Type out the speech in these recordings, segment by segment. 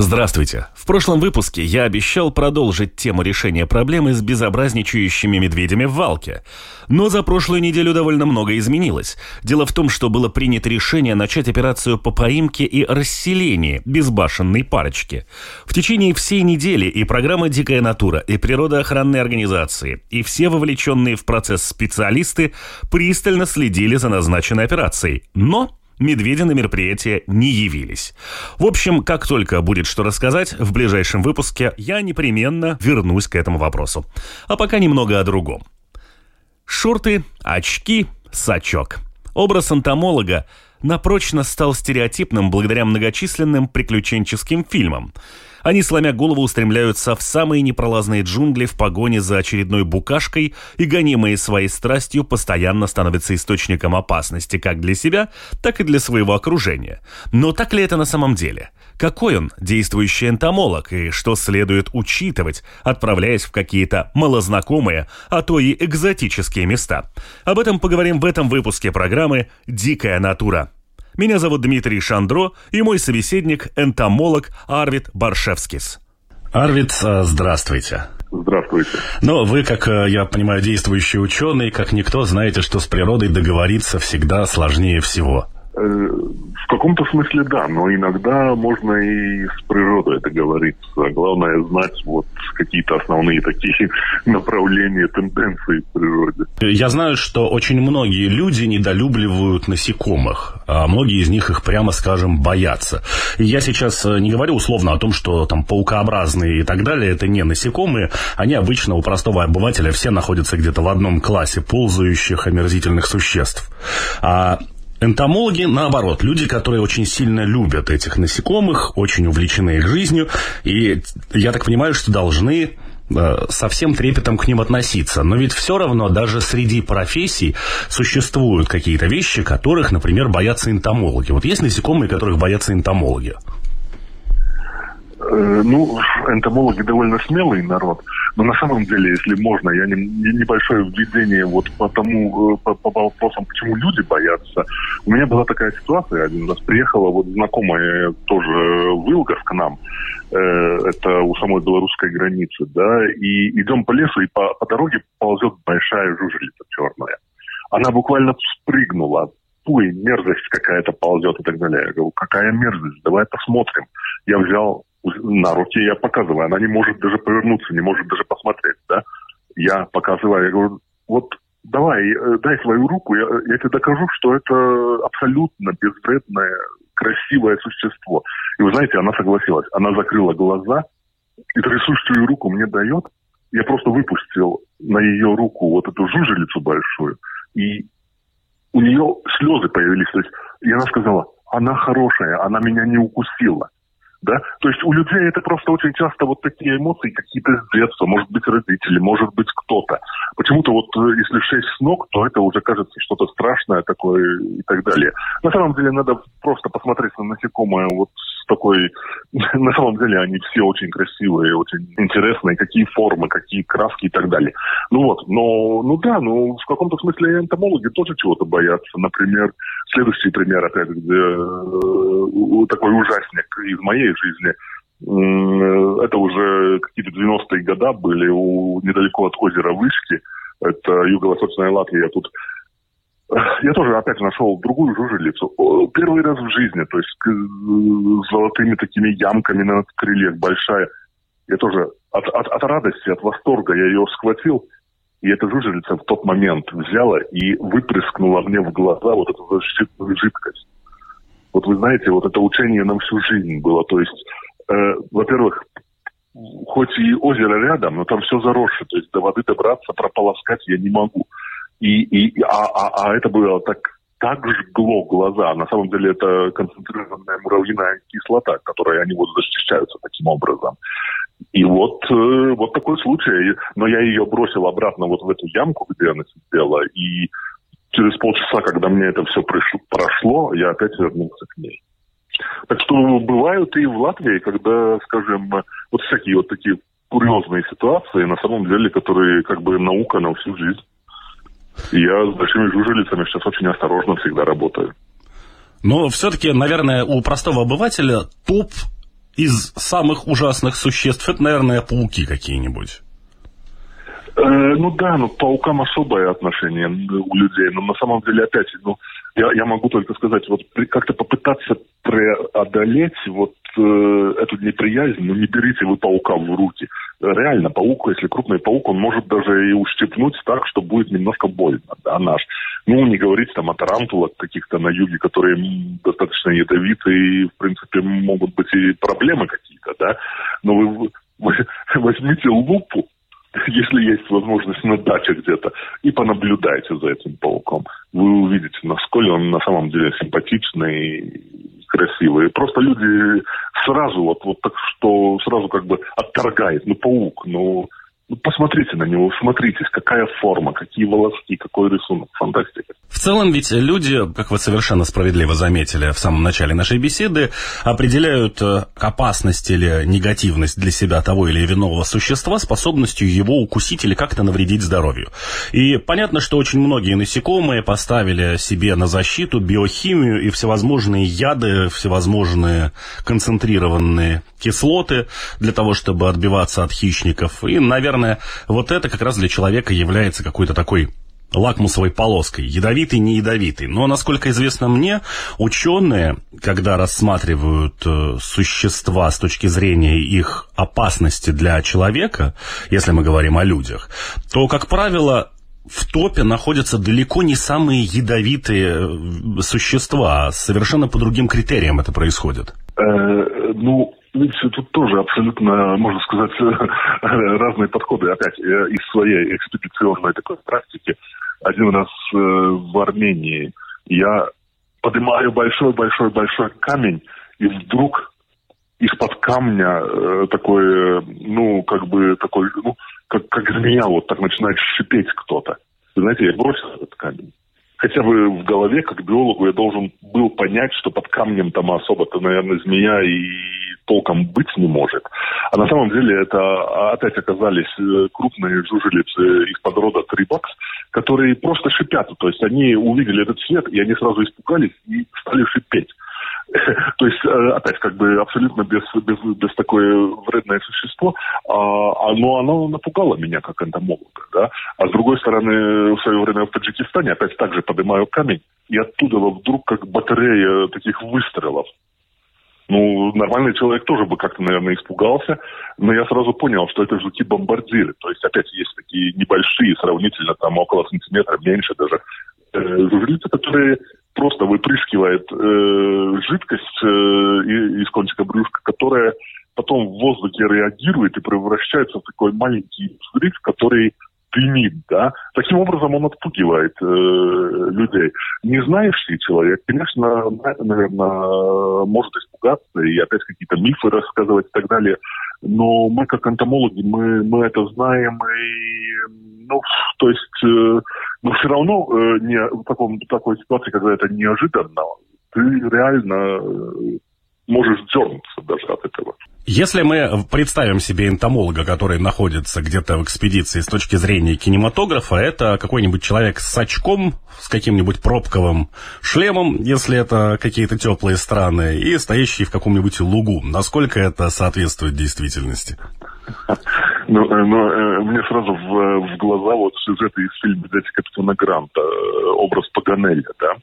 Здравствуйте. В прошлом выпуске я обещал продолжить тему решения проблемы с безобразничающими медведями в Валке. Но за прошлую неделю довольно много изменилось. Дело в том, что было принято решение начать операцию по поимке и расселению безбашенной парочки. В течение всей недели и программа «Дикая натура», и природоохранные организации, и все вовлеченные в процесс специалисты пристально следили за назначенной операцией. Но медведи на мероприятие не явились. В общем, как только будет что рассказать, в ближайшем выпуске я непременно вернусь к этому вопросу. А пока немного о другом. Шорты, очки, сачок. Образ антомолога напрочно стал стереотипным благодаря многочисленным приключенческим фильмам – они, сломя голову, устремляются в самые непролазные джунгли в погоне за очередной букашкой и, гонимые своей страстью, постоянно становятся источником опасности как для себя, так и для своего окружения. Но так ли это на самом деле? Какой он действующий энтомолог и что следует учитывать, отправляясь в какие-то малознакомые, а то и экзотические места? Об этом поговорим в этом выпуске программы «Дикая натура». Меня зовут Дмитрий Шандро и мой собеседник – энтомолог Арвид Баршевскис. Арвид, э, здравствуйте. Здравствуйте. Но вы, как э, я понимаю, действующий ученый, как никто, знаете, что с природой договориться всегда сложнее всего. Э, в каком-то смысле да, но иногда можно и с природой это говорится. Главное знать вот какие-то основные такие направления, тенденции в природе. Я знаю, что очень многие люди недолюбливают насекомых, а многие из них их, прямо скажем, боятся. И я сейчас э, не говорю условно о том, что там паукообразные и так далее, это не насекомые, они обычно у простого обывателя все находятся где-то в одном классе ползающих омерзительных существ. А Энтомологи, наоборот, люди, которые очень сильно любят этих насекомых, очень увлечены их жизнью, и я так понимаю, что должны э, со всем трепетом к ним относиться. Но ведь все равно даже среди профессий существуют какие-то вещи, которых, например, боятся энтомологи. Вот есть насекомые, которых боятся энтомологи. Э, ну, энтомологи довольно смелый народ, но на самом деле, если можно, я не, небольшое введение вот по тому, э, по, по вопросам, почему люди боятся. У меня была такая ситуация, один раз приехала вот знакомая тоже в Илгов к нам, э, это у самой белорусской границы, да, и идем по лесу, и по, по дороге ползет большая жужелица черная. Она буквально спрыгнула, ой, мерзость какая-то ползет и так далее. Я говорю, какая мерзость, давай посмотрим. Я взял на руке я показываю. Она не может даже повернуться, не может даже посмотреть, да. Я показываю, я говорю, вот давай, э, дай свою руку, я, я тебе докажу, что это абсолютно безвредное, красивое существо. И вы знаете, она согласилась. Она закрыла глаза и трясущую руку мне дает. Я просто выпустил на ее руку вот эту жужелицу большую, и у нее слезы появились. То есть, и она сказала, она хорошая, она меня не укусила да, то есть у людей это просто очень часто вот такие эмоции какие-то с детства, может быть родители, может быть кто-то. Почему-то вот э, если шесть с ног, то это уже кажется что-то страшное такое и так далее. На самом деле надо просто посмотреть на насекомое вот такой... На самом деле они все очень красивые, очень интересные, какие формы, какие краски и так далее. Ну вот, но, ну да, ну в каком-то смысле энтомологи тоже чего-то боятся. Например, следующий пример, опять, где э, такой ужасник из моей жизни. Это уже какие-то 90-е годы были у, недалеко от озера Вышки. Это юго-восточная Латвия. Тут я тоже опять нашел другую жужелицу. Первый раз в жизни, то есть с золотыми такими ямками на крыльях, большая. Я тоже от, от, от радости, от восторга я ее схватил, и эта жужелица в тот момент взяла и выпрыскнула мне в глаза вот эту защитную жидкость. Вот вы знаете, вот это учение нам всю жизнь было. То есть, э, во-первых, хоть и озеро рядом, но там все заросше. То есть до воды добраться, прополоскать я не могу. И, и, а, а, а это было так так жгло глаза. На самом деле это концентрированная муравьиная кислота, которой они вот защищаются таким образом. И вот, э, вот такой случай. Но я ее бросил обратно вот в эту ямку, где она сидела, и через полчаса, когда мне это все пришло, прошло, я опять вернулся к ней. Так что бывают и в Латвии, когда, скажем, вот всякие вот такие курьезные ситуации, на самом деле, которые как бы наука на всю жизнь. Я с большими жужелицами сейчас очень осторожно всегда работаю. Но все-таки, наверное, у простого обывателя топ из самых ужасных существ, это, наверное, пауки какие-нибудь. Э, ну да, ну к паукам особое отношение у людей, но на самом деле опять, ну я, я могу только сказать, вот как-то попытаться преодолеть вот э, эту неприязнь, ну не берите вы паука в руки. Реально, паук, если крупный паук, он может даже и ущипнуть так, что будет немножко больно, да, наш. Ну, не говорить там о тарантулах каких-то на юге, которые достаточно ядовитые, и, в принципе, могут быть и проблемы какие-то, да. Но вы, вы возьмите лупу, если есть возможность на даче где-то, и понаблюдайте за этим пауком. Вы увидите, насколько он на самом деле симпатичный и красивый. Просто люди сразу вот, вот так, что сразу как бы отторгает. Ну, паук, ну, ну, посмотрите на него, смотритесь, какая форма, какие волоски, какой рисунок. Фантастика. В целом ведь люди, как вы совершенно справедливо заметили в самом начале нашей беседы, определяют э, опасность или негативность для себя того или иного существа способностью его укусить или как-то навредить здоровью. И понятно, что очень многие насекомые поставили себе на защиту биохимию и всевозможные яды, всевозможные концентрированные кислоты для того, чтобы отбиваться от хищников. И, наверное, наверное, вот это как раз для человека является какой-то такой лакмусовой полоской, ядовитый, не ядовитый. Но, насколько известно мне, ученые, когда рассматривают э, существа с точки зрения их опасности для человека, если мы говорим о людях, то, как правило, в топе находятся далеко не самые ядовитые э, существа, а совершенно по другим критериям это происходит. Э, ну, Видите, тут тоже абсолютно, можно сказать, разные подходы. Опять из своей экспедиционной такой практики. Один раз э, в Армении я поднимаю большой-большой-большой камень, и вдруг из-под камня э, такой, ну, как бы такой, ну, как, как змея вот так начинает шипеть кто-то. Знаете, я бросил этот камень хотя бы в голове, как биологу, я должен был понять, что под камнем там особо-то, наверное, змея и толком быть не может. А на самом деле это опять оказались э, крупные жужелицы из подрода трибакс, которые просто шипят. То есть они увидели этот свет, и они сразу испугались и стали шипеть. То есть, э, опять, как бы абсолютно без, без, без такое вредное существо, а, но оно напугало меня как энтомолога, да. А с другой стороны, в свое время в Таджикистане опять также поднимаю камень, и оттуда вдруг как батарея таких выстрелов. Ну, нормальный человек тоже бы как-то, наверное, испугался, но я сразу понял, что это жуки-бомбардиры. То есть опять есть такие небольшие, сравнительно там около сантиметра, меньше даже, э, которые просто выпрыскивает э, жидкость э, из кончика брюшка, которая потом в воздухе реагирует и превращается в такой маленький взрыв, который дымит, да. Таким образом он отпугивает э, людей. Не знающий человек, конечно, наверное, может испугаться и опять какие-то мифы рассказывать и так далее. Но мы, как энтомологи, мы, мы это знаем и ну, то есть, э, но все равно э, не, в, таком, такой ситуации, когда это неожиданно, ты реально э, можешь дернуться даже от этого. Если мы представим себе энтомолога, который находится где-то в экспедиции с точки зрения кинематографа, это какой-нибудь человек с очком, с каким-нибудь пробковым шлемом, если это какие-то теплые страны, и стоящий в каком-нибудь лугу. Насколько это соответствует действительности? Ну, э, ну э, мне сразу в, в глаза вот сюжеты из фильма «Дети капитана Гранта», э, образ Паганелли, да.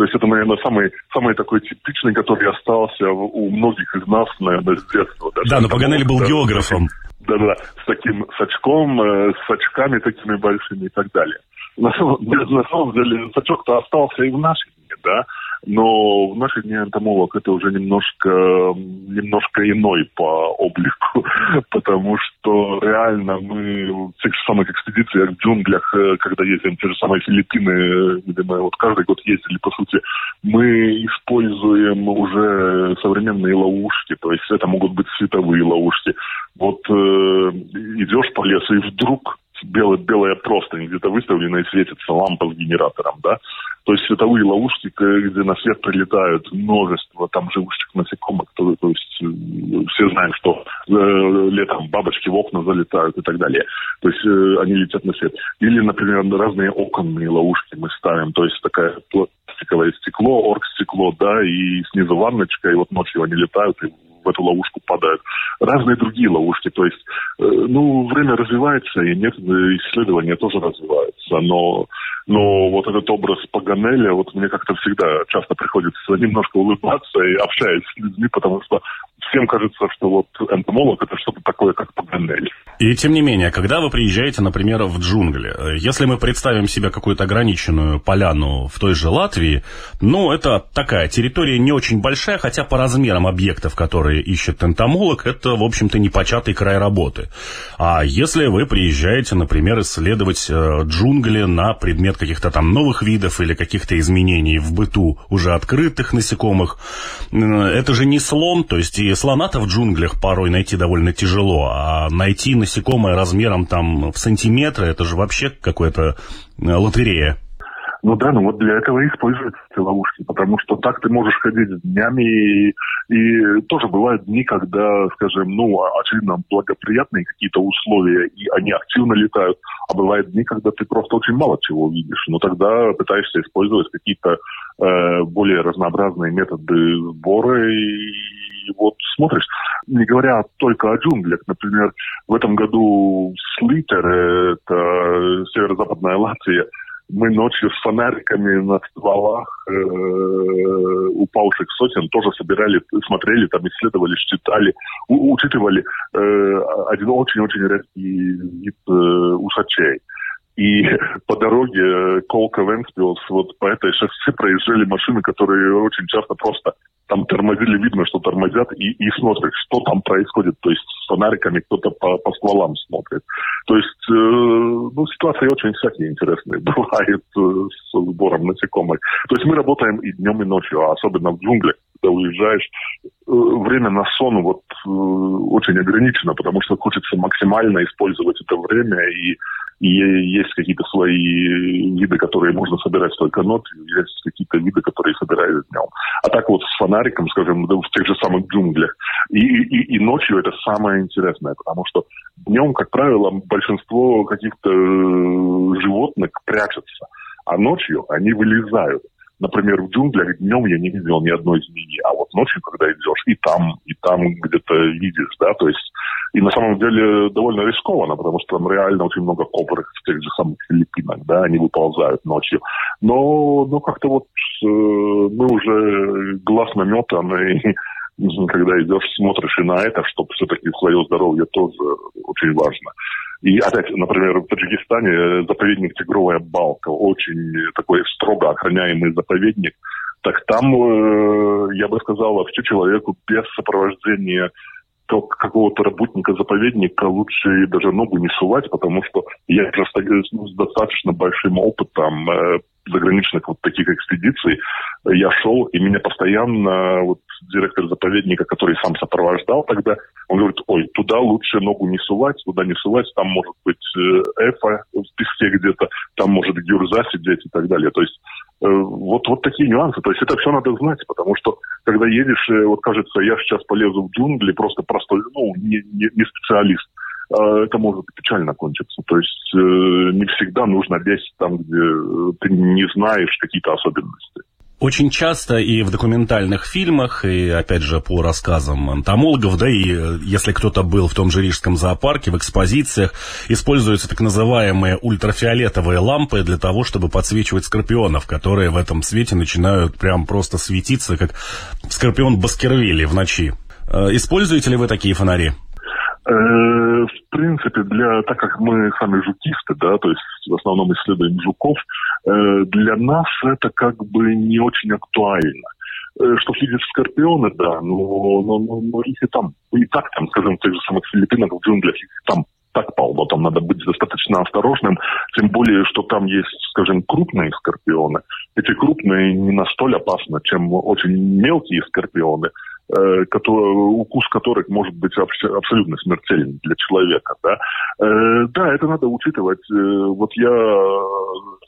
То есть это, наверное, самый, самый такой типичный, который остался у многих из нас, наверное, с детства. Даже да, но Паганелли был да, географом. Да-да, с таким с очком, с очками такими большими и так далее. На самом, на самом деле, сачок-то остался и в нашей дне, да. Но в наши дни энтомолог это уже немножко, немножко иной по облику, потому что реально мы в тех же самых экспедициях в джунглях, когда ездим в те же самые Филиппины, где мы вот каждый год ездили, по сути, мы используем уже современные ловушки, то есть это могут быть световые ловушки. Вот э, идешь по лесу и вдруг белая, белая простынь где-то выставлена и светится лампа с генератором, да. То есть световые ловушки, где на свет прилетают множество там живущих насекомых, то, то есть э, все знаем, что э, летом бабочки в окна залетают и так далее. То есть э, они летят на свет. Или, например, разные оконные ловушки мы ставим, то есть такая пластиковое стекло, оргстекло, да, и снизу ванночка, и вот ночью они летают и в эту ловушку попадают. Разные другие ловушки. То есть, э, ну, время развивается, и методы исследования тоже развиваются. Но, но вот этот образ Паганеля, вот мне как-то всегда часто приходится немножко улыбаться и общаясь с людьми, потому что всем кажется, что вот энтомолог это что-то такое, как Паганель. И тем не менее, когда вы приезжаете, например, в джунгли, э, если мы представим себе какую-то ограниченную поляну в той же Латвии, ну, это такая территория не очень большая, хотя по размерам объектов, которые ищет энтомолог, это, в общем-то, непочатый край работы. А если вы приезжаете, например, исследовать э, джунгли на предмет каких-то там новых видов или каких-то изменений в быту уже открытых насекомых, это же не слон, то есть и слона-то в джунглях порой найти довольно тяжело, а найти насекомое размером там в сантиметры, это же вообще какая-то э, лотерея. Ну да, ну вот для этого и используются эти ловушки, потому что так ты можешь ходить днями, и, и тоже бывают дни, когда, скажем, ну, очевидно, благоприятные какие-то условия, и они активно летают, а бывают дни, когда ты просто очень мало чего видишь, но тогда пытаешься использовать какие-то э, более разнообразные методы сбора и вот смотришь, не говоря только о джунглях, например, в этом году Слитер, это северо-западная Латвия, мы ночью с фонариками на стволах э, упавших сотен тоже собирали, смотрели, там исследовали, считали, у, учитывали э, один очень-очень редкий вид э, усачей. И по дороге Колка Венспилс, вот по этой шоссе проезжали машины, которые очень часто просто там тормозили, видно, что тормозят, и, и смотрят, что там происходит. То есть с фонариками кто-то по, по стволам смотрит. То есть, э, ну, ситуации очень всякие интересные бывают э, с сбором насекомых. То есть мы работаем и днем, и ночью, а особенно в джунглях, когда уезжаешь, э, время на сон вот э, очень ограничено, потому что хочется максимально использовать это время и и есть какие-то свои виды, которые можно собирать только ночью, есть какие-то виды, которые собирают днем. А так вот с фонариком, скажем, в тех же самых джунглях. И, и, и ночью это самое интересное, потому что днем, как правило, большинство каких-то э, животных прячется, а ночью они вылезают. Например, в джунглях днем я не видел ни одной змеи, а вот ночью, когда идешь, и там, и там где-то видишь, да, то есть и на самом деле довольно рискованно, потому что там реально очень много кобрых в тех же самых Филиппинах, да, они выползают ночью. Но, ну, как-то вот э, мы уже глаз наметан, и когда идешь, смотришь и на это, чтобы все-таки свое здоровье тоже очень важно. И опять, например, в Таджикистане заповедник Тигровая Балка, очень такой строго охраняемый заповедник. Так там, э, я бы сказал, вообще человеку без сопровождения то какого-то работника заповедника лучше даже ногу не сувать, потому что я просто ну, с достаточно большим опытом э, заграничных вот таких экспедиций я шел, и меня постоянно вот директор заповедника, который сам сопровождал тогда, он говорит, ой, туда лучше ногу не сувать, туда не сувать, там может быть э, эфа в песке где-то, там может гюрза сидеть и так далее. То есть Э, вот, вот такие нюансы. То есть это все надо знать, потому что когда едешь, э, вот кажется, я сейчас полезу в джунгли, просто простой, ну, не, не, не специалист. А это может печально кончиться. То есть э, не всегда нужно лезть там, где ты не знаешь какие-то особенности. Очень часто и в документальных фильмах, и опять же по рассказам энтомологов, да и э, если кто-то был в том же Рижском зоопарке, в экспозициях, используются так называемые ультрафиолетовые лампы для того, чтобы подсвечивать скорпионов, которые в этом свете начинают прям просто светиться, как скорпион Баскервилли в ночи. Э, используете ли вы такие фонари? Э, в принципе, для, так как мы сами жукисты, да, то есть в основном исследуем жуков, для нас это как бы не очень актуально. Э, что видят скорпионы, да, но, но, но, но их там, и так там, скажем, в тех же самых Филиппинах, в джунглях, там так полно, там надо быть достаточно осторожным, тем более, что там есть, скажем, крупные скорпионы. Эти крупные не настолько опасны, чем очень мелкие скорпионы, э, которые, укус которых может быть абсолютно смертельным для человека. Да? Э, да, это надо учитывать. Э, вот я,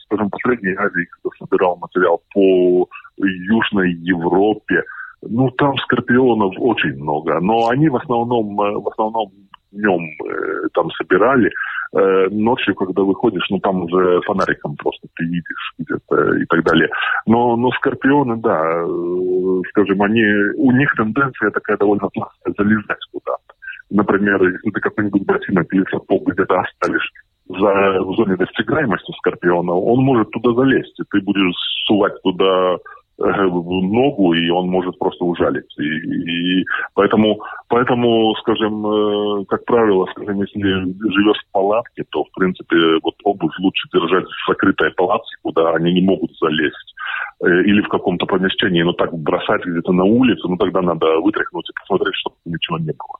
скажем, в последней Азии, когда собирал материал по Южной Европе, ну, там скорпионов очень много, но они в основном, в основном днем э, там собирали. Э, ночью, когда выходишь, ну там уже фонариком просто ты видишь где-то и так далее. Но, но скорпионы, да, э, скажем, они, у них тенденция такая довольно плохая залезать куда-то. Например, если ты какой-нибудь ботинок или сапог где-то оставишь за, в зоне достигаемости скорпиона, он может туда залезть, и ты будешь сувать туда ногу, и он может просто ужалить. И, и поэтому, поэтому, скажем, э, как правило, скажем, если живешь в палатке, то, в принципе, вот обувь лучше держать в закрытой палатке, куда они не могут залезть. Э, или в каком-то помещении, но так бросать где-то на улицу, ну тогда надо вытряхнуть и посмотреть, чтобы ничего не было.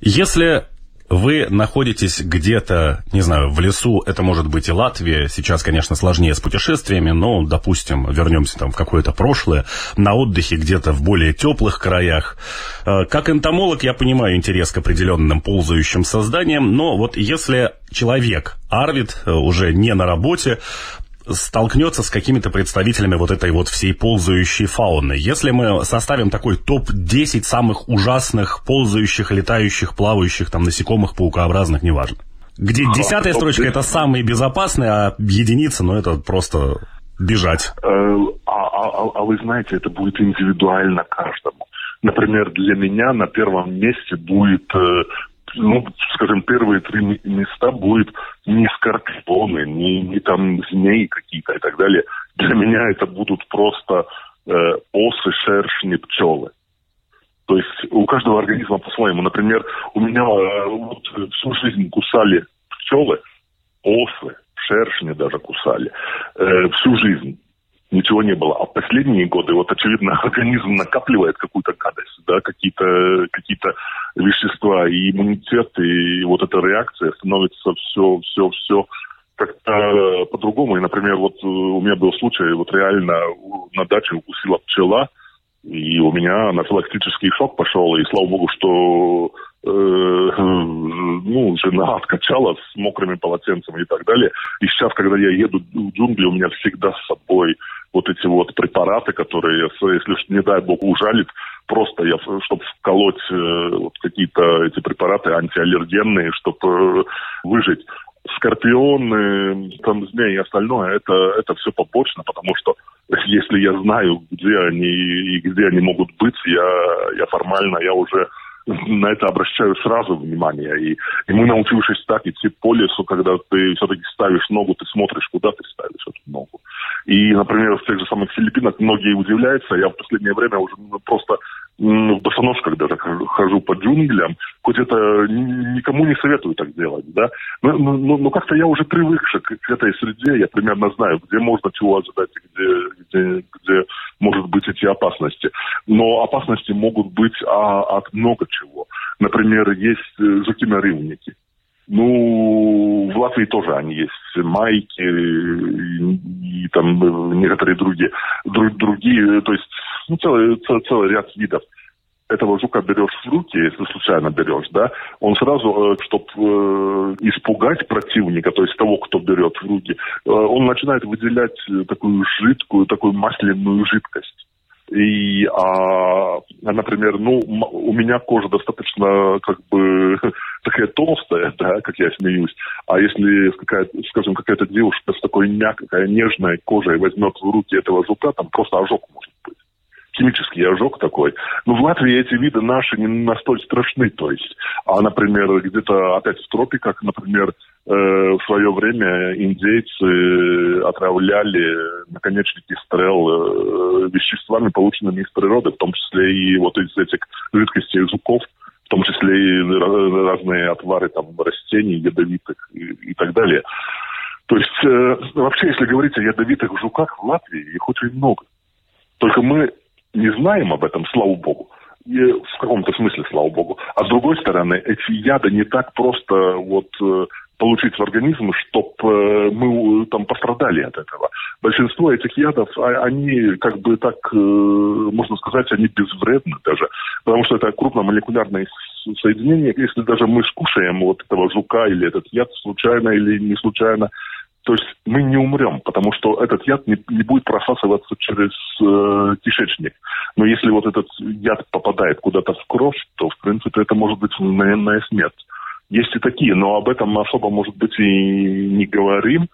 Если вы находитесь где-то, не знаю, в лесу, это может быть и Латвия, сейчас, конечно, сложнее с путешествиями, но, допустим, вернемся там в какое-то прошлое, на отдыхе где-то в более теплых краях. Э, как энтомолог я понимаю интерес к определенным ползающим созданиям, но вот если человек, Арвид, э, уже не на работе, столкнется с какими-то представителями вот этой вот всей ползающей фауны. Если мы составим такой топ-10 самых ужасных ползающих, летающих, плавающих, там, насекомых, паукообразных, неважно. Где десятая строчка это самые безопасные, а единица, ну это просто бежать. Э, а, а, а, а вы знаете, это будет индивидуально каждому. Например, для меня на первом месте будет э, ну, скажем, первые три места будет не скорпионы, не, не там змеи какие-то и так далее. Для меня это будут просто э, осы, шершни, пчелы. То есть у каждого организма по-своему. Например, у меня э, вот, всю жизнь кусали пчелы, осы, шершни даже кусали. Э, всю жизнь ничего не было. А последние годы, вот очевидно, организм накапливает какую-то гадость, да, какие-то какие вещества, и иммунитет, и вот эта реакция становится все, все, все как-то по-другому. И, например, вот у меня был случай, вот реально на даче укусила пчела, и у меня анафилактический шок пошел, и слава богу, что э, ну, жена откачала с мокрыми полотенцами и так далее. И сейчас, когда я еду в джунгли, у меня всегда с собой вот эти вот препараты, которые, если, не дай бог, ужалит, просто я, чтобы вколоть э, вот какие-то эти препараты антиаллергенные, чтобы э, выжить. Скорпионы, там змеи и остальное, это, это все побочно, потому что если я знаю, где они и где они могут быть, я, я формально, я уже на это обращаю сразу внимание. И, и мы, научившись так идти по лесу, когда ты все-таки ставишь ногу, ты смотришь, куда ты ставишь эту ногу. И, например, в тех же самых Филиппинах многие удивляются. Я в последнее время уже просто в босоножках даже хожу по джунглям, хоть это никому не советую так делать, да, но, но, но как-то я уже привык к, к этой среде, я примерно знаю, где можно чего ожидать, где, где, где может быть эти опасности. Но опасности могут быть а, от много чего. Например, есть э, жуки-нарывники. Ну, в Латвии тоже они есть. Майки и, и там э, некоторые другие. Друг, другие, то есть ну, целый, целый ряд видов этого жука берешь в руки, если случайно берешь, да, он сразу, э, чтобы э, испугать противника, то есть того, кто берет в руки, э, он начинает выделять такую жидкую, такую масляную жидкость. И, а, например, ну, у меня кожа достаточно, как бы, такая толстая, да, как я смеюсь. А если, какая скажем, какая-то девушка с такой мягкой, нежной кожей возьмет в руки этого жука, там просто ожог может химический ожог такой. Но в Латвии эти виды наши не настолько страшны, то есть. А, например, где-то опять в тропиках, например, э, в свое время индейцы отравляли наконечники стрел э, веществами, полученными из природы, в том числе и вот из этих жидкостей жуков, в том числе и разные отвары там растений ядовитых и, и так далее. То есть, э, вообще, если говорить о ядовитых жуках в Латвии, их очень много. Только мы не знаем об этом, слава богу. И в каком-то смысле, слава богу. А с другой стороны, эти яды не так просто вот э, получить в организм, чтобы мы там пострадали от этого. Большинство этих ядов, а, они как бы так, э, можно сказать, они безвредны даже, потому что это крупномолекулярные соединения. Если даже мы скушаем вот этого жука или этот яд случайно или не случайно, то есть мы не умрем, потому что этот яд не, не будет просасываться через э, кишечник. Но если вот этот яд попадает куда-то в кровь, то, в принципе, это может быть наверное смерть. Есть и такие, но об этом особо, может быть, и не говорим.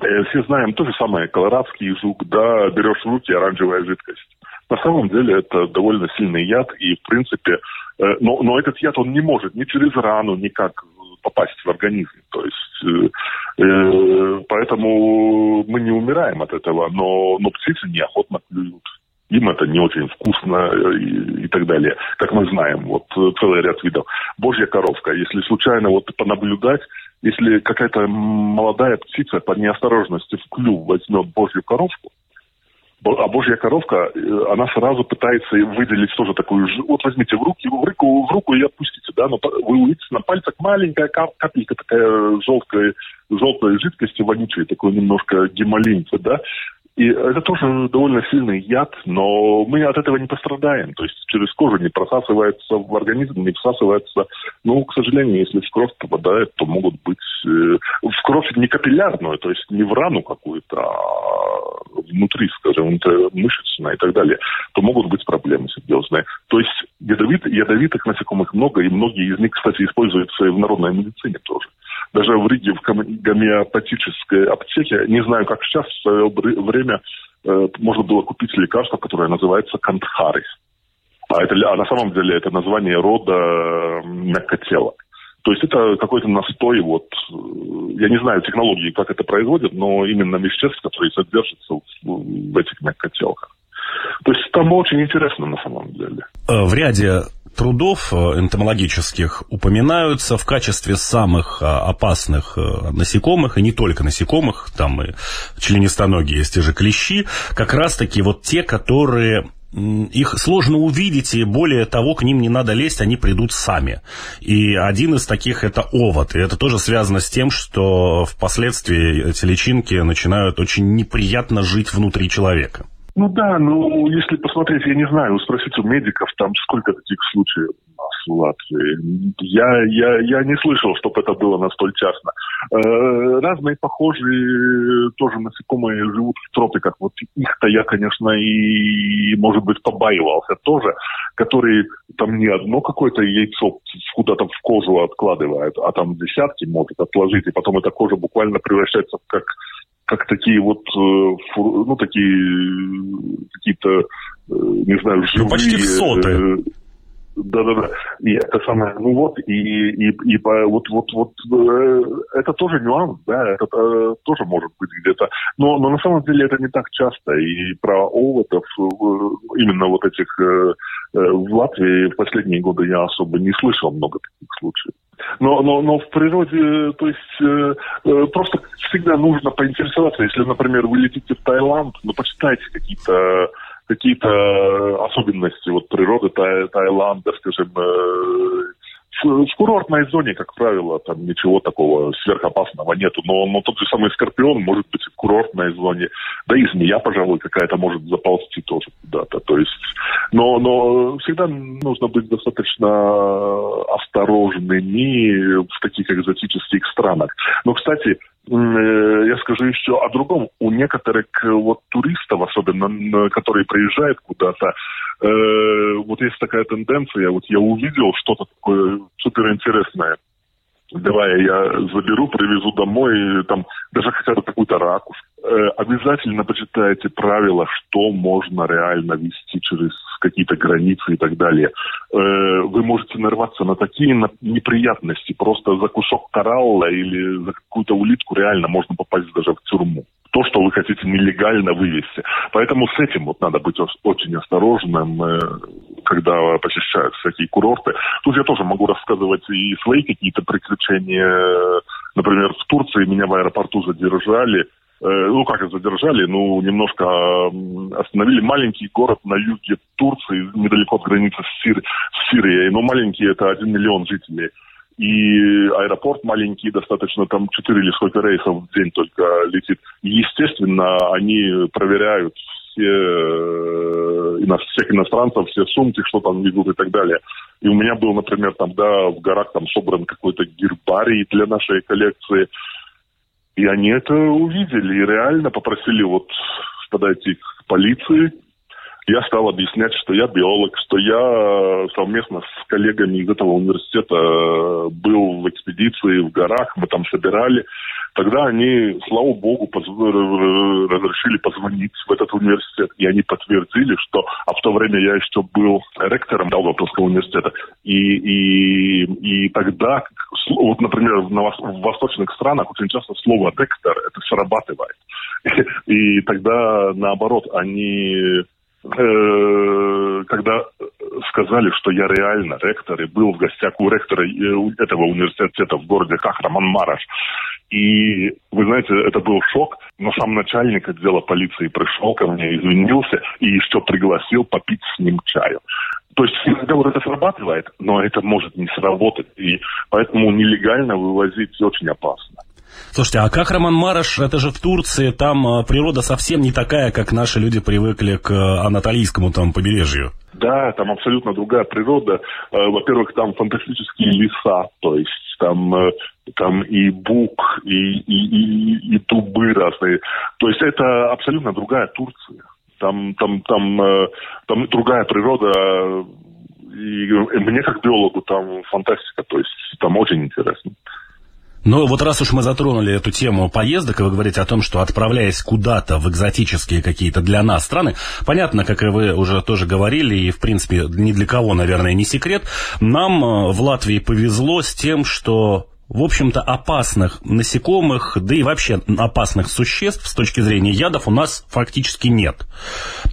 Э, все знаем то же самое, колорадский жук, да, берешь в руки оранжевая жидкость. На самом деле это довольно сильный яд, и, в принципе, э, но, но этот яд, он не может ни через рану никак попасть в организм. То есть, э, э, поэтому мы не умираем от этого, но, но птицы неохотно клюют им это не очень вкусно э, и, и так далее. Как мы знаем, вот э, целый ряд видов. Божья коровка, если случайно вот понаблюдать, если какая-то молодая птица по неосторожности в клюв возьмет божью коровку, а божья коровка, э, она сразу пытается выделить тоже такую... Вот возьмите в руки, в руку, в руку и отпустите, да, но вы увидите на пальцах маленькая капелька такая желтая, желтой жидкости вонючей, такой немножко гемолинца, да, и это тоже довольно сильный яд, но мы от этого не пострадаем. То есть через кожу не просасывается в организм, не всасывается. Ну, к сожалению, если в кровь попадает, то могут быть... Э, в кровь не капиллярную, то есть не в рану какую-то, а внутри, скажем, мышечная и так далее, то могут быть проблемы серьезные. То есть ядовит, ядовитых насекомых много, и многие из них, кстати, используются и в народной медицине тоже даже в Риге в гомеопатической аптеке, не знаю, как сейчас, в свое время э, можно было купить лекарство, которое называется кантхарис. А, это, а на самом деле это название рода э, мягкотела. То есть это какой-то настой, вот, э, я не знаю технологии, как это производят, но именно веществ, которые содержатся в, этих мягкотелках. То есть там очень интересно на самом деле. В ряде трудов э, энтомологических упоминаются в качестве самых э, опасных э, насекомых, и не только насекомых, там и членистоногие есть те же клещи, как раз-таки вот те, которые их сложно увидеть, и более того, к ним не надо лезть, они придут сами. И один из таких это овод. И это тоже связано с тем, что впоследствии эти личинки начинают очень неприятно жить внутри человека. Ну да, ну если посмотреть, я не знаю, спросить у медиков, там сколько таких случаев у нас в Латвии. Я, я, я не слышал, чтобы это было настолько часто. Э, разные похожие тоже насекомые живут в тропиках. Вот их-то я, конечно, и, может быть, побаивался тоже, которые там не одно какое-то яйцо куда-то в кожу откладывают, а там десятки может отложить, и потом эта кожа буквально превращается как как такие вот, э, ну, такие какие-то, э, не знаю, живые... Ну, почти в соты. Э, да-да-да. И это самое, ну вот, и, и, и по, вот, вот, вот это тоже нюанс, да, это тоже может быть где-то. Но, но на самом деле это не так часто. И про оводов, именно вот этих в Латвии в последние годы я особо не слышал много таких случаев. Но, но, но в природе, то есть э, э, просто всегда нужно поинтересоваться. Если, например, вы летите в Таиланд, ну почитайте какие-то какие-то особенности вот природы Тай, Таиланда, скажем, э, в, курортной зоне, как правило, там ничего такого сверхопасного нету. Но, но тот же самый скорпион может быть в курортной зоне. Да и змея, пожалуй, какая-то может заползти тоже куда-то. То есть, но, но всегда нужно быть достаточно осторожными в таких экзотических странах. Но, кстати, я скажу еще о другом. У некоторых э, вот туристов, особенно, которые приезжают куда-то, э, вот есть такая тенденция, вот я увидел что-то такое суперинтересное. Давай я заберу, привезу домой, там даже хотя бы какую-то ракушку. Э, обязательно почитайте правила, что можно реально вести через какие-то границы и так далее. Э, вы можете нарваться на такие неприятности. Просто за кусок коралла или за какую-то улитку реально можно попасть даже в тюрьму. То, что вы хотите нелегально вывести. Поэтому с этим вот надо быть очень осторожным, э, когда посещают всякие курорты. Тут я тоже могу рассказывать и свои какие-то приключения Например, в Турции меня в аэропорту задержали, ну как задержали, ну немножко остановили маленький город на юге Турции, недалеко от границы с, Сир, с Сирией, но маленький это один миллион жителей. И аэропорт маленький, достаточно там 4 или сколько рейсов в день только летит. И, естественно, они проверяют все, э, всех иностранцев, все сумки, что там везут и так далее. И у меня был, например, там, да, в горах там собран какой-то гербарий для нашей коллекции – и они это увидели и реально попросили вот подойти к полиции. Я стал объяснять, что я биолог, что я совместно с коллегами из этого университета был в экспедиции в горах, мы там собирали. Тогда они, слава богу, позв... разрешили позвонить в этот университет, и они подтвердили, что... А в то время я еще был ректором Долгополского университета, и, и, и тогда, вот, например, в, восточных странах очень часто слово «ректор» это срабатывает. И тогда, наоборот, они Э, когда сказали, что я реально ректор и был в гостях у ректора э, этого университета в городе Кахраман-Мараш. И, вы знаете, это был шок. Но сам начальник отдела полиции пришел ко мне, извинился и еще пригласил попить с ним чаю. То есть иногда вот это срабатывает, но это может не сработать. И поэтому нелегально вывозить очень опасно. Слушайте, а как Роман Мараш, это же в Турции, там э, природа совсем не такая, как наши люди привыкли к э, анатолийскому там побережью. Да, там абсолютно другая природа. Э, во-первых, там фантастические леса, то есть там, там и бук, и, и, и, и дубы разные. То есть это абсолютно другая Турция. Там, там, там, там другая природа. И мне как биологу там фантастика, то есть там очень интересно. Но вот раз уж мы затронули эту тему поездок, и вы говорите о том, что отправляясь куда-то в экзотические какие-то для нас страны, понятно, как и вы уже тоже говорили, и в принципе ни для кого, наверное, не секрет, нам э, в Латвии повезло с тем, что в общем-то, опасных насекомых, да и вообще опасных существ с точки зрения ядов у нас фактически нет.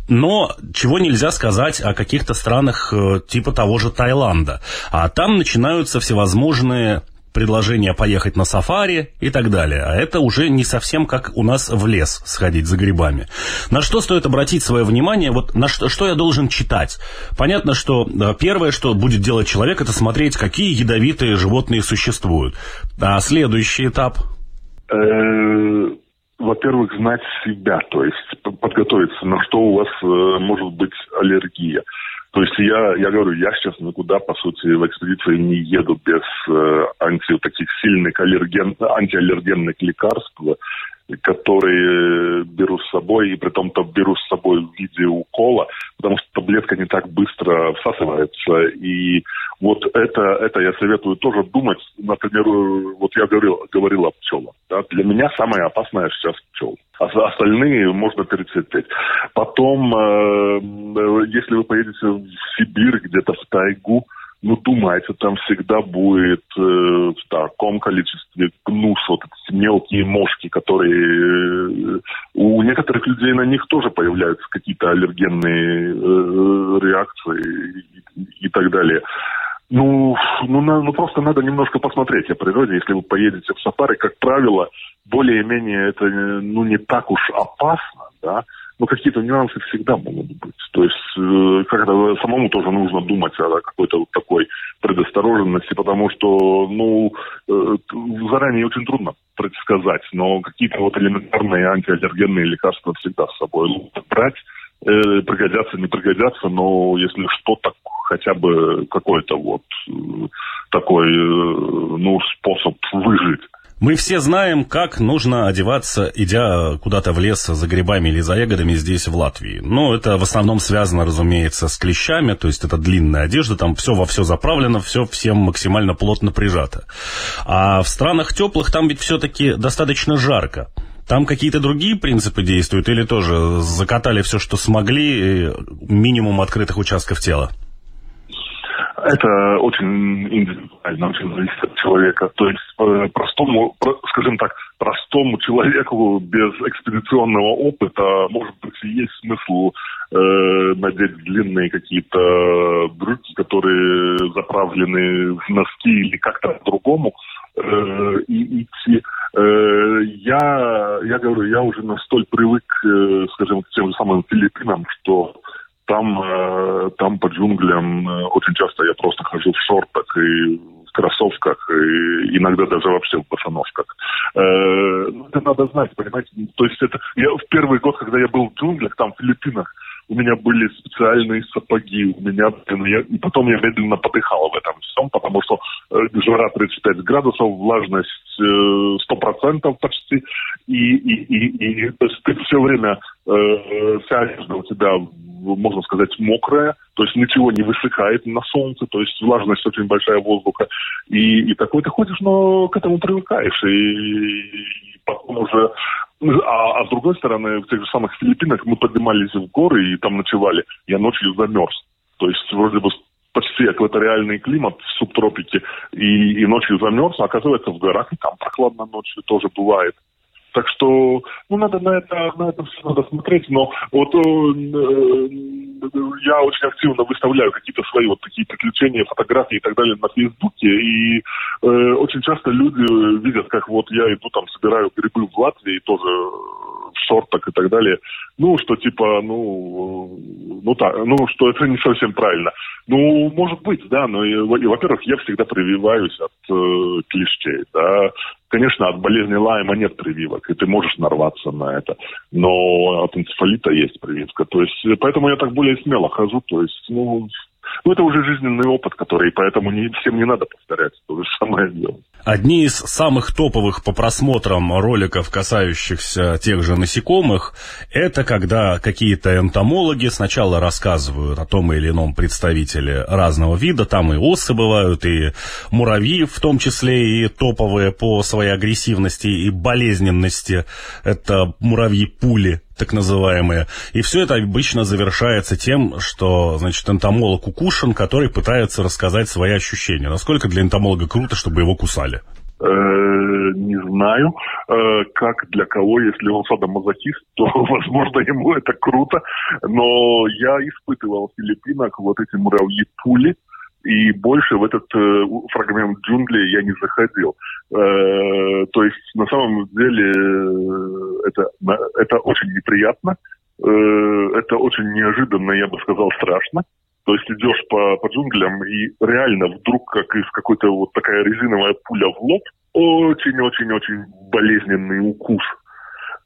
Но чего нельзя сказать о каких-то странах э, типа того же Таиланда. А там начинаются всевозможные предложение поехать на сафари и так далее. А это уже не совсем как у нас в лес сходить за грибами. На что стоит обратить свое внимание? Вот на что, что я должен читать? Понятно, что первое, что будет делать человек, это смотреть, какие ядовитые животные существуют. А следующий этап? Э, во-первых, знать себя, то есть подготовиться, на что у вас э, может быть аллергия. То есть я, я говорю, я сейчас никуда, по сути, в экспедиции не еду без э, анти, таких сильных аллерген, антиаллергенных лекарств, которые беру с собой, и при том-то беру с собой в виде укола, потому что таблетка не так быстро всасывается. И вот это, это я советую тоже думать. Например, вот я говорил, говорил о пчелах. Да? Для меня самое опасное сейчас пчел. А остальные можно перецепить. Потом, э, если вы поедете в Сибирь, где-то в тайгу, ну, думайте, там всегда будет э, в таком количестве гнус, вот эти мелкие мошки, которые... Э, у некоторых людей на них тоже появляются какие-то аллергенные э, реакции и, и так далее. Ну, ну, на, ну, просто надо немножко посмотреть о природе. Если вы поедете в сафари, как правило, более-менее это ну, не так уж опасно, да, но какие-то нюансы всегда могут быть. То есть э, как-то самому тоже нужно думать о какой-то вот такой предостороженности, потому что, ну, э, заранее очень трудно предсказать, но какие-то вот элементарные антиаллергенные лекарства всегда с собой лучше брать, э, пригодятся, не пригодятся, но если что, так хотя бы какой-то вот э, такой, э, ну, способ выжить. Мы все знаем, как нужно одеваться, идя куда-то в лес за грибами или за ягодами здесь, в Латвии. Но это в основном связано, разумеется, с клещами, то есть это длинная одежда, там все во все заправлено, все всем максимально плотно прижато. А в странах теплых там ведь все-таки достаточно жарко. Там какие-то другие принципы действуют или тоже закатали все, что смогли, минимум открытых участков тела? Это очень индивидуально, очень зависит от человека. То есть э, простому, скажем так, простому человеку без экспедиционного опыта, может быть, и есть смысл э, надеть длинные какие-то брюки, которые заправлены в носки или как-то по-другому. И идти. Э, я, я говорю, я уже настолько привык, э, скажем, к тем же самым Филиппинам, что там, э, там по джунглям э, очень часто я просто хожу в шортах и в кроссовках, и иногда даже вообще в босоножках. Э, ну, это надо знать, понимаете? То есть это... Я в первый год, когда я был в джунглях, там, в Филиппинах, у меня были специальные сапоги, у меня, и потом я медленно подыхал в этом всем, потому что э, жара 35 градусов, влажность э, 100% почти, и, и, и, и то есть ты все время, э, вся одежда у тебя, можно сказать, мокрая, то есть ничего не высыхает на солнце, то есть влажность очень большая воздуха, и, и такой ты ходишь, но к этому привыкаешь, и, и потом уже а, а с другой стороны, в тех же самых Филиппинах мы поднимались в горы и там ночевали. Я ночью замерз. То есть вроде бы почти экваториальный климат в субтропике, и, и ночью замерз, а оказывается в горах, и там прохладно ночью тоже бывает. Так что, ну, надо на это, на это все надо смотреть, но вот э, э, я очень активно выставляю какие-то свои вот такие приключения, фотографии и так далее на Фейсбуке, и э, очень часто люди видят, как вот я иду там, собираю грибы в Латвии, тоже в шортах и так далее. Ну, что типа, ну, ну так, ну, что это не совсем правильно. Ну, может быть, да, но, и, и во-первых, я всегда прививаюсь от э, клещей, да. Конечно, от болезни Лайма нет прививок, и ты можешь нарваться на это, но от энцефалита есть прививка. То есть, поэтому я так более смело хожу, то есть, ну, ну, это уже жизненный опыт, который, поэтому не, всем не надо повторять то же самое делать. Одни из самых топовых по просмотрам роликов, касающихся тех же насекомых, это когда какие-то энтомологи сначала рассказывают о том или ином представителе разного вида, там и осы бывают, и муравьи, в том числе и топовые по своей агрессивности и болезненности, это муравьи-пули, так называемые. И все это обычно завершается тем, что, значит, энтомолог укушен, который пытается рассказать свои ощущения. Насколько для энтомолога круто, чтобы его кусали? Э, не знаю, э, как для кого, если он садомазохист, то, возможно, ему это круто, но я испытывал в Филиппинах вот эти муравьи-пули, и больше в этот э, фрагмент джунглей я не заходил. Э, то есть на самом деле э, это, это очень неприятно, э, это очень неожиданно, я бы сказал, страшно. То есть идешь по, по джунглям и реально вдруг как из какой-то вот такая резиновая пуля в лоб, очень-очень-очень болезненный укус.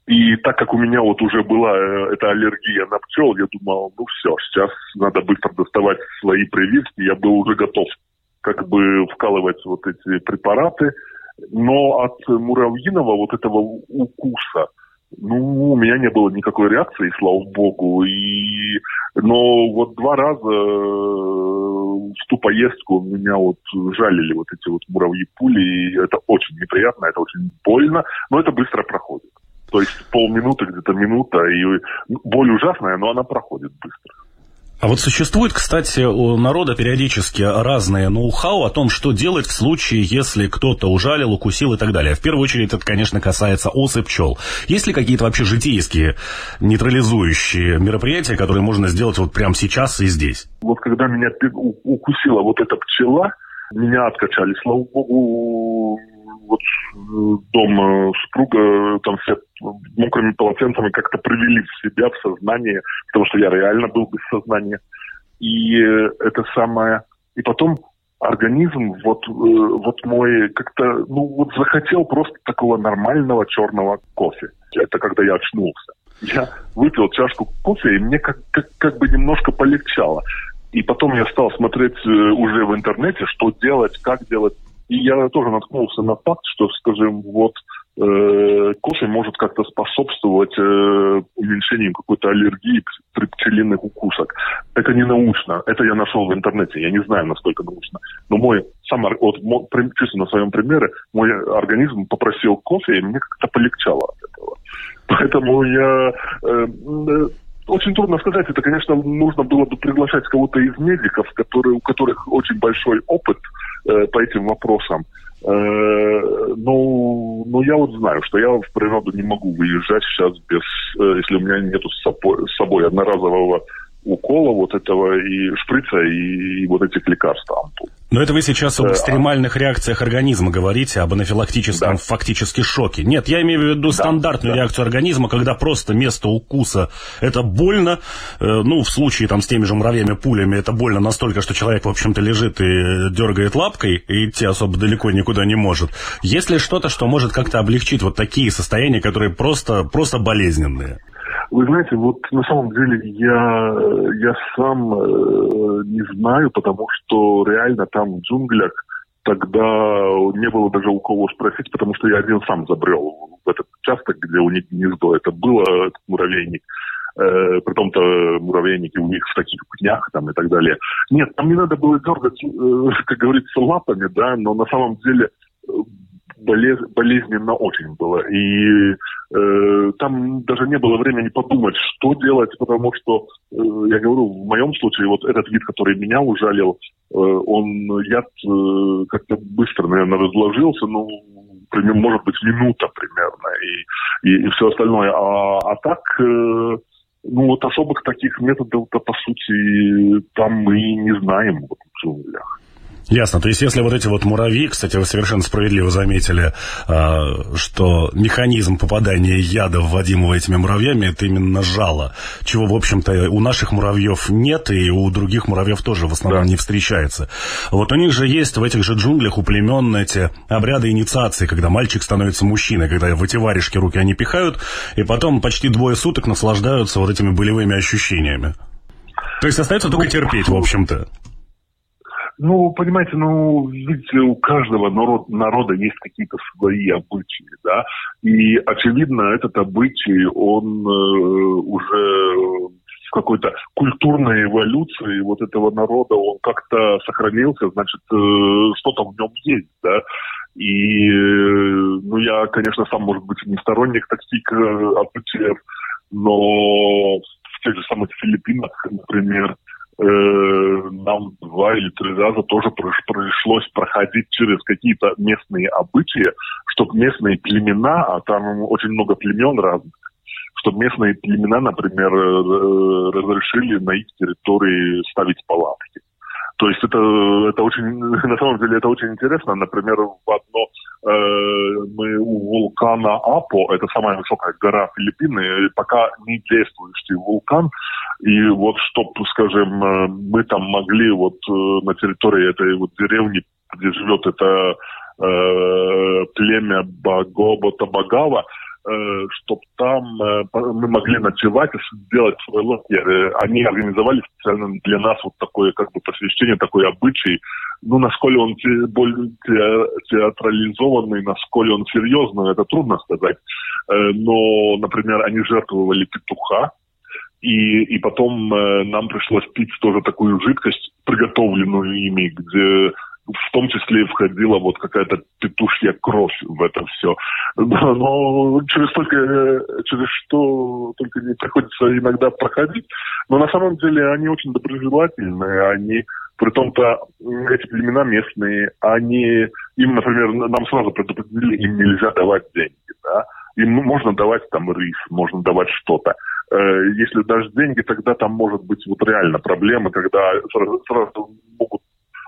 И так как у меня вот уже была э, эта аллергия на пчел, я думал, ну все, сейчас надо быстро доставать свои прививки. Я был уже готов как бы вкалывать вот эти препараты. Но от муравьиного вот этого укуса, ну, у меня не было никакой реакции, слава богу. И... Но вот два раза э, в ту поездку меня вот жалили вот эти вот муравьи-пули, и это очень неприятно, это очень больно, но это быстро проходит. То есть полминуты, где-то минута, и боль ужасная, но она проходит быстро. А вот существует, кстати, у народа периодически разные ноу-хау о том, что делать в случае, если кто-то ужалил, укусил и так далее. В первую очередь это, конечно, касается ос и пчел. Есть ли какие-то вообще житейские нейтрализующие мероприятия, которые можно сделать вот прямо сейчас и здесь? Вот когда меня укусила вот эта пчела, меня откачали, слава богу, вот э, дом супруга, э, там все мокрыми полотенцами как-то привели в себя, в сознание, потому что я реально был без сознания. И э, это самое... И потом организм, вот, вот мой как-то, ну, вот захотел просто такого нормального черного кофе. Это когда я очнулся. Я выпил чашку кофе, и мне как, как, как бы немножко полегчало. И потом я стал смотреть уже в интернете, что делать, как делать. И я тоже наткнулся на факт, что, скажем, вот э, кофе может как-то способствовать э, уменьшению какой-то аллергии при пчелиных укусах. Это не научно. Это я нашел в интернете. Я не знаю, насколько научно. Но мой сам, вот, чисто на своем примере, мой организм попросил кофе, и мне как-то полегчало от этого. Поэтому я... Э, э, очень трудно сказать. Это, конечно, нужно было бы приглашать кого-то из медиков, которые, у которых очень большой опыт э, по этим вопросам. Э, ну, ну, я вот знаю, что я в природу не могу выезжать сейчас без, э, если у меня нету с собой, с собой одноразового укола вот этого и шприца, и, и вот этих лекарств ампул. Но это вы сейчас об экстремальных реакциях организма говорите, об анафилактическом да. фактически шоке. Нет, я имею в виду да, стандартную да. реакцию организма, когда просто место укуса это больно. Э, ну, в случае там с теми же муравьями, пулями, это больно настолько, что человек, в общем-то, лежит и дергает лапкой, и идти особо далеко никуда не может. Есть ли что-то, что может как-то облегчить вот такие состояния, которые просто, просто болезненные? Вы знаете, вот на самом деле я, я сам э, не знаю, потому что реально там в джунглях тогда не было даже у кого спросить, потому что я один сам забрел в этот участок, где у них гнездо. Это было этот муравейник. Э, том то муравейники у них в таких пнях там и так далее. Нет, там не надо было дергать, э, как говорится, лапами, да, но на самом деле э, болез, болезненно очень было. И э, там даже не было времени подумать, что делать, потому что, э, я говорю, в моем случае вот этот вид, который меня ужалил, э, он яд э, как-то быстро, наверное, разложился, ну, примерно, может быть, минута примерно, и, и, и все остальное. А, а так... Э, ну, вот особых таких методов-то, по сути, там мы не знаем вот, в джунглях. Ясно. То есть, если вот эти вот муравьи, кстати, вы совершенно справедливо заметили, а, что механизм попадания яда, вводимого этими муравьями, это именно жало, чего, в общем-то, у наших муравьев нет, и у других муравьев тоже в основном да. не встречается. Вот у них же есть в этих же джунглях у племен эти обряды инициации, когда мальчик становится мужчиной, когда в эти варежки руки они пихают, и потом почти двое суток наслаждаются вот этими болевыми ощущениями. То есть остается только терпеть, в общем-то. Ну, понимаете, ну, видите, у каждого народ, народа есть какие-то свои обычаи, да, и, очевидно, этот обычай, он э, уже в какой-то культурной эволюции вот этого народа, он как-то сохранился, значит, э, что-то в нем есть, да, и, э, ну, я, конечно, сам, может быть, не сторонник таких э, обычаев, но в тех же самых Филиппинах, например, нам два или три раза тоже пришлось проходить через какие-то местные обычаи, чтобы местные племена, а там очень много племен разных, чтобы местные племена, например, э, разрешили на их территории ставить палатки. То есть это, это очень, на самом деле это очень интересно. Например, в одно э, мы у вулкана Апо, это самая высокая гора Филиппины, пока не действующий вулкан, и вот чтобы, скажем, э, мы там могли вот э, на территории этой вот деревни, где живет это э, племя Багобота Багава, чтобы там э, мы могли ночевать сделать свой лагерь. Э, они организовали специально для нас вот такое как бы посвящение, такой обычай. Ну, насколько он более театрализованный, насколько он серьезный, это трудно сказать. Э, но, например, они жертвовали петуха, и, и потом э, нам пришлось пить тоже такую жидкость, приготовленную ими, где в том числе входила вот какая-то петушья кровь в это все. Но, через только через что только не приходится иногда проходить. Но на самом деле они очень доброжелательные, они при том-то эти племена местные, они, им, например, нам сразу предупредили, им нельзя давать деньги, да, им можно давать там рис, можно давать что-то. Э, если дашь деньги, тогда там может быть вот реально проблемы, когда сразу, сразу могут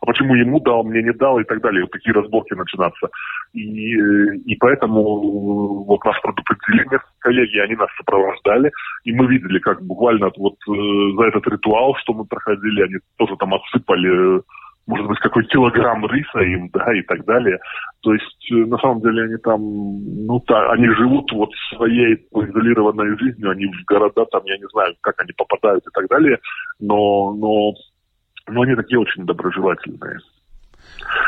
а почему ему дал, мне не дал и так далее. Вот такие разборки начинаться. И, э, и поэтому э, вот нас предупредили коллеги, они нас сопровождали, и мы видели, как буквально вот за этот ритуал, что мы проходили, они тоже там отсыпали может быть, какой килограмм риса им, да, и так далее. То есть, э, на самом деле, они там, ну, та, они живут вот своей изолированной жизнью, они в города, там, я не знаю, как они попадают и так далее, но, но, но они такие очень доброжелательные.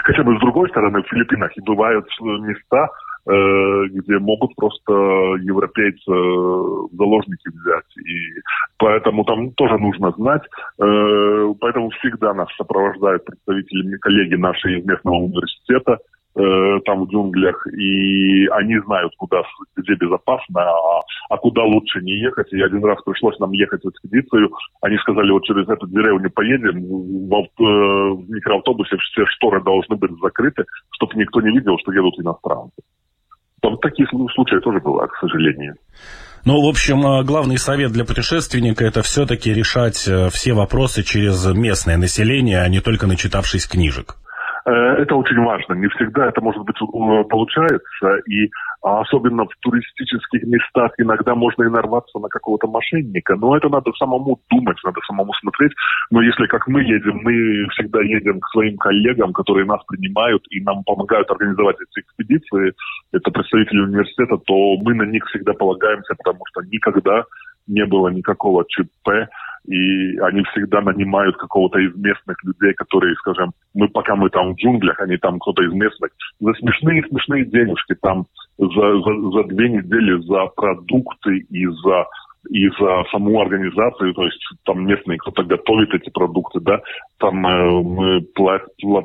Хотя бы с другой стороны, в Филиппинах и бывают места, Э, где могут просто европейцы в заложники взять. И поэтому там тоже нужно знать. Э, поэтому всегда нас сопровождают представители, коллеги наши из местного университета, э, там в джунглях, и они знают, куда, где безопасно, а, а куда лучше не ехать. И один раз пришлось нам ехать в экспедицию, они сказали, вот через эту деревню поедем, в, в микроавтобусе все шторы должны быть закрыты, чтобы никто не видел, что едут иностранцы. Там такие случаи тоже бывают, к сожалению. Ну, в общем, э, главный совет для путешественника – это все-таки решать э, все вопросы через местное население, а не только начитавшись книжек. Э, это очень важно. Не всегда это, может быть, получается. И особенно в туристических местах иногда можно и нарваться на какого-то мошенника. Но это надо самому думать, надо самому смотреть. Но если, как мы едем, мы всегда едем к своим коллегам, которые нас принимают и нам помогают организовать эти экспедиции, это представители университета, то мы на них всегда полагаемся, потому что никогда не было никакого ЧП, и они всегда нанимают какого-то из местных людей, которые, скажем, мы пока мы там в джунглях, они там кто-то из местных, за смешные-смешные денежки там за, за, за две недели за продукты и за и за саму организацию, то есть там местные кто-то готовит эти продукты, да, там э, мы плат,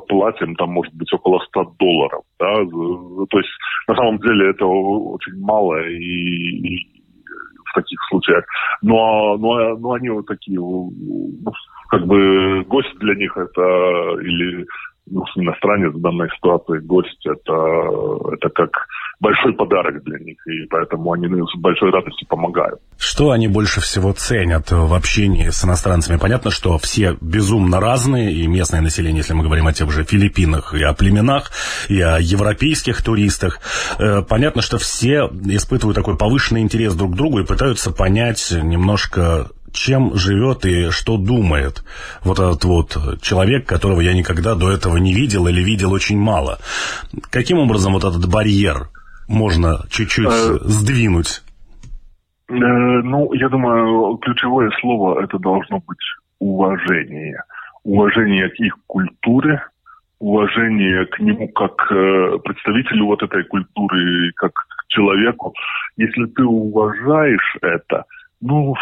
платим, там может быть около 100 долларов, да, то есть на самом деле это очень мало и таких случаях. Но, но, но они вот такие, как бы гость для них это или иностранец в данной ситуации, гость, это, это как большой подарок для них, и поэтому они с большой радостью помогают. Что они больше всего ценят в общении с иностранцами? Понятно, что все безумно разные, и местное население, если мы говорим о тех же Филиппинах, и о племенах, и о европейских туристах, э, понятно, что все испытывают такой повышенный интерес друг к другу и пытаются понять немножко чем живет и что думает вот этот вот человек, которого я никогда до этого не видел или видел очень мало. Каким образом вот этот барьер можно чуть-чуть э, сдвинуть? Э, ну, я думаю, ключевое слово это должно быть уважение. Уважение к их культуре, уважение к нему как э, представителю вот этой культуры, как к человеку. Если ты уважаешь это, ну,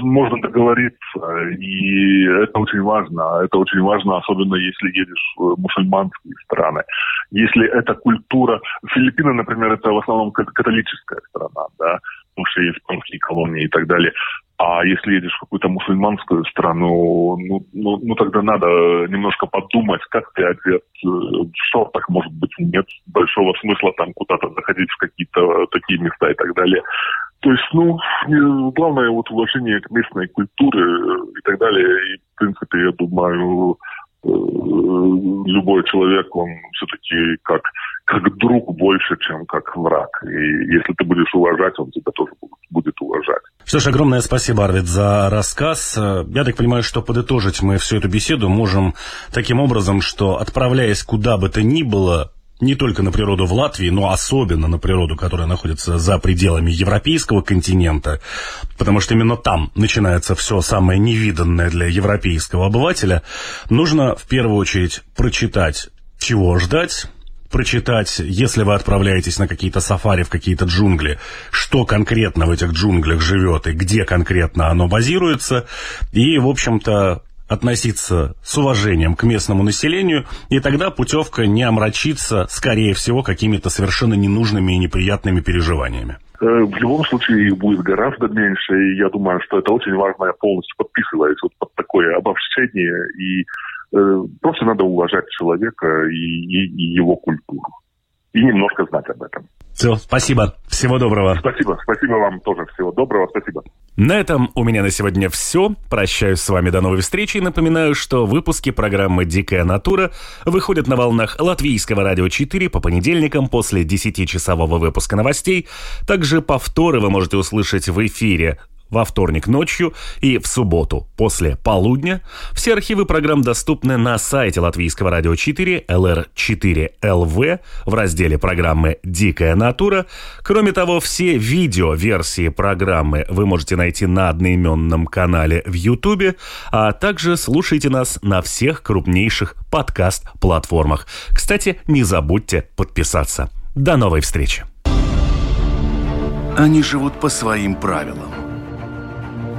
можно договориться, и это очень важно. Это очень важно, особенно если едешь в мусульманские страны. Если эта культура... Филиппины, например, это в основном католическая страна, да, потому что есть испанские колонии и так далее. А если едешь в какую-то мусульманскую страну, ну, ну, ну тогда надо немножко подумать, как ты одет. В шортах, может быть, нет большого смысла там куда-то заходить в какие-то такие места и так далее. То есть, ну, главное вот уважение к местной культуре и так далее. И, в принципе, я думаю, э, любой человек, он все-таки как, как друг больше, чем как враг. И если ты будешь уважать, он тебя тоже будет уважать. Что ж, огромное спасибо, Арвид, за рассказ. Я так понимаю, что подытожить мы всю эту беседу можем таким образом, что отправляясь куда бы то ни было, не только на природу в Латвии, но особенно на природу, которая находится за пределами европейского континента, потому что именно там начинается все самое невиданное для европейского обывателя, нужно в первую очередь прочитать, чего ждать, прочитать, если вы отправляетесь на какие-то сафари в какие-то джунгли, что конкретно в этих джунглях живет и где конкретно оно базируется, и, в общем-то, относиться с уважением к местному населению, и тогда путевка не омрачится, скорее всего, какими-то совершенно ненужными и неприятными переживаниями. Э, в любом случае их будет гораздо меньше, и я думаю, что это очень важно, я полностью подписываюсь вот под такое обобщение, и э, просто надо уважать человека и, и, и его культуру, и немножко знать об этом. Все, спасибо. Всего доброго. Спасибо. Спасибо вам тоже. Всего доброго. Спасибо. На этом у меня на сегодня все. Прощаюсь с вами до новой встречи и напоминаю, что выпуски программы «Дикая натура» выходят на волнах Латвийского радио 4 по понедельникам после 10-часового выпуска новостей. Также повторы вы можете услышать в эфире во вторник ночью и в субботу после полудня. Все архивы программ доступны на сайте Латвийского радио 4 LR4LV в разделе программы «Дикая натура». Кроме того, все видео-версии программы вы можете найти на одноименном канале в YouTube, а также слушайте нас на всех крупнейших подкаст-платформах. Кстати, не забудьте подписаться. До новой встречи! Они живут по своим правилам